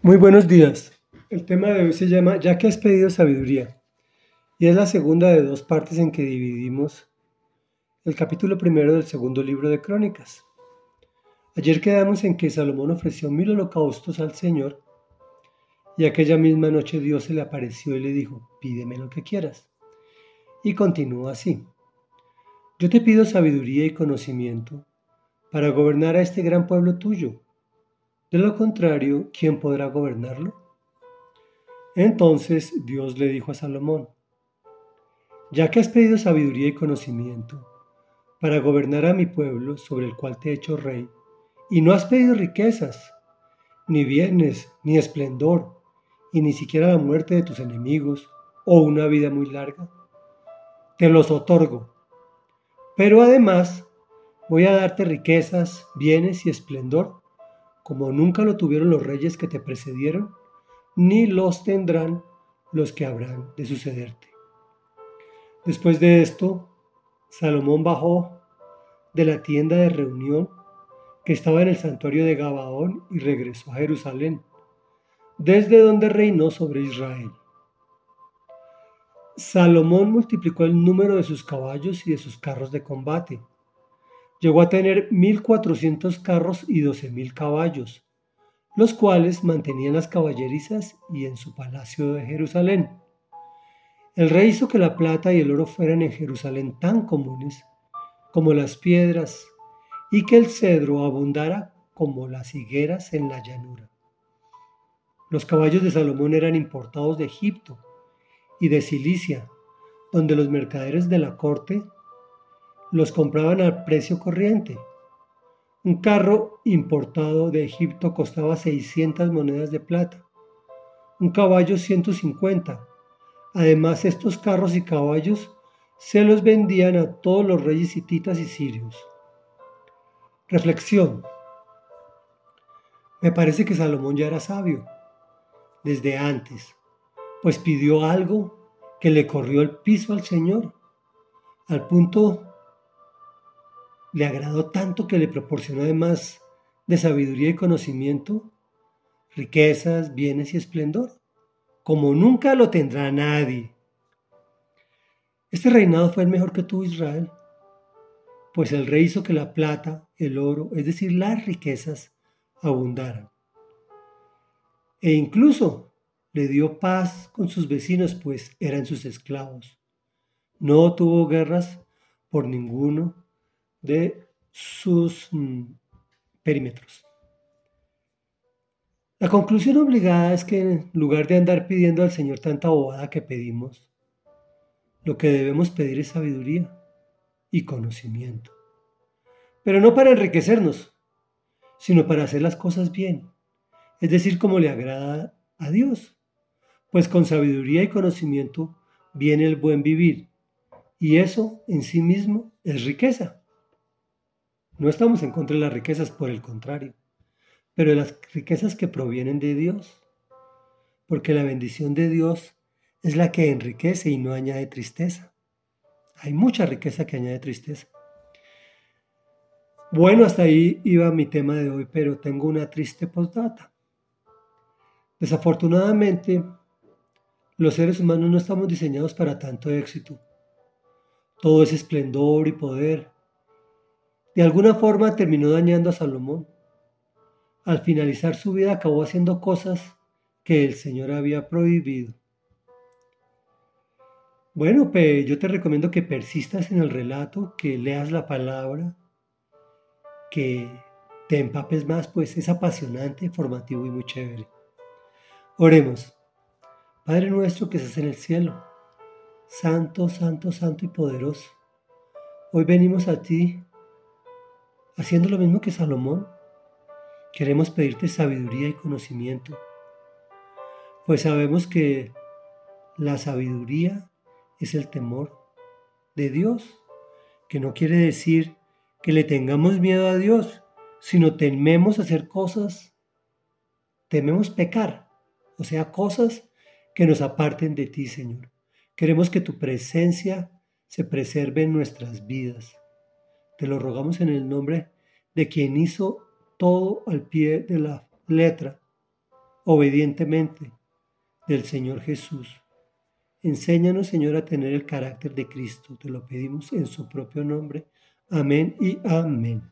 Muy buenos días. El tema de hoy se llama Ya que has pedido sabiduría y es la segunda de dos partes en que dividimos el capítulo primero del segundo libro de Crónicas. Ayer quedamos en que Salomón ofreció mil holocaustos al Señor y aquella misma noche Dios se le apareció y le dijo, pídeme lo que quieras. Y continuó así. Yo te pido sabiduría y conocimiento para gobernar a este gran pueblo tuyo de lo contrario, ¿quién podrá gobernarlo? Entonces Dios le dijo a Salomón, ya que has pedido sabiduría y conocimiento para gobernar a mi pueblo sobre el cual te he hecho rey, y no has pedido riquezas, ni bienes, ni esplendor, y ni siquiera la muerte de tus enemigos o una vida muy larga, te los otorgo. Pero además voy a darte riquezas, bienes y esplendor como nunca lo tuvieron los reyes que te precedieron, ni los tendrán los que habrán de sucederte. Después de esto, Salomón bajó de la tienda de reunión que estaba en el santuario de Gabaón y regresó a Jerusalén, desde donde reinó sobre Israel. Salomón multiplicó el número de sus caballos y de sus carros de combate llegó a tener 1.400 carros y 12.000 caballos, los cuales mantenían las caballerizas y en su palacio de Jerusalén. El rey hizo que la plata y el oro fueran en Jerusalén tan comunes como las piedras y que el cedro abundara como las higueras en la llanura. Los caballos de Salomón eran importados de Egipto y de Cilicia, donde los mercaderes de la corte los compraban al precio corriente. Un carro importado de Egipto costaba 600 monedas de plata, un caballo 150. Además, estos carros y caballos se los vendían a todos los reyes hititas y sirios. Reflexión. Me parece que Salomón ya era sabio, desde antes, pues pidió algo que le corrió el piso al Señor, al punto le agradó tanto que le proporcionó además de sabiduría y conocimiento, riquezas, bienes y esplendor, como nunca lo tendrá nadie. Este reinado fue el mejor que tuvo Israel, pues el rey hizo que la plata, el oro, es decir, las riquezas, abundaran. E incluso le dio paz con sus vecinos, pues eran sus esclavos. No tuvo guerras por ninguno de sus mm, perímetros. La conclusión obligada es que en lugar de andar pidiendo al Señor tanta bobada que pedimos, lo que debemos pedir es sabiduría y conocimiento. Pero no para enriquecernos, sino para hacer las cosas bien, es decir, como le agrada a Dios. Pues con sabiduría y conocimiento viene el buen vivir, y eso en sí mismo es riqueza. No estamos en contra de las riquezas, por el contrario, pero de las riquezas que provienen de Dios, porque la bendición de Dios es la que enriquece y no añade tristeza. Hay mucha riqueza que añade tristeza. Bueno, hasta ahí iba mi tema de hoy, pero tengo una triste postdata. Desafortunadamente, los seres humanos no estamos diseñados para tanto éxito. Todo es esplendor y poder, de alguna forma terminó dañando a Salomón. Al finalizar su vida acabó haciendo cosas que el Señor había prohibido. Bueno, yo te recomiendo que persistas en el relato, que leas la palabra, que te empapes más, pues es apasionante, formativo y muy chévere. Oremos. Padre nuestro que estás en el cielo, santo, santo, santo y poderoso, hoy venimos a ti Haciendo lo mismo que Salomón, queremos pedirte sabiduría y conocimiento, pues sabemos que la sabiduría es el temor de Dios, que no quiere decir que le tengamos miedo a Dios, sino tememos hacer cosas, tememos pecar, o sea, cosas que nos aparten de ti, Señor. Queremos que tu presencia se preserve en nuestras vidas. Te lo rogamos en el nombre de quien hizo todo al pie de la letra, obedientemente del Señor Jesús. Enséñanos, Señor, a tener el carácter de Cristo. Te lo pedimos en su propio nombre. Amén y amén.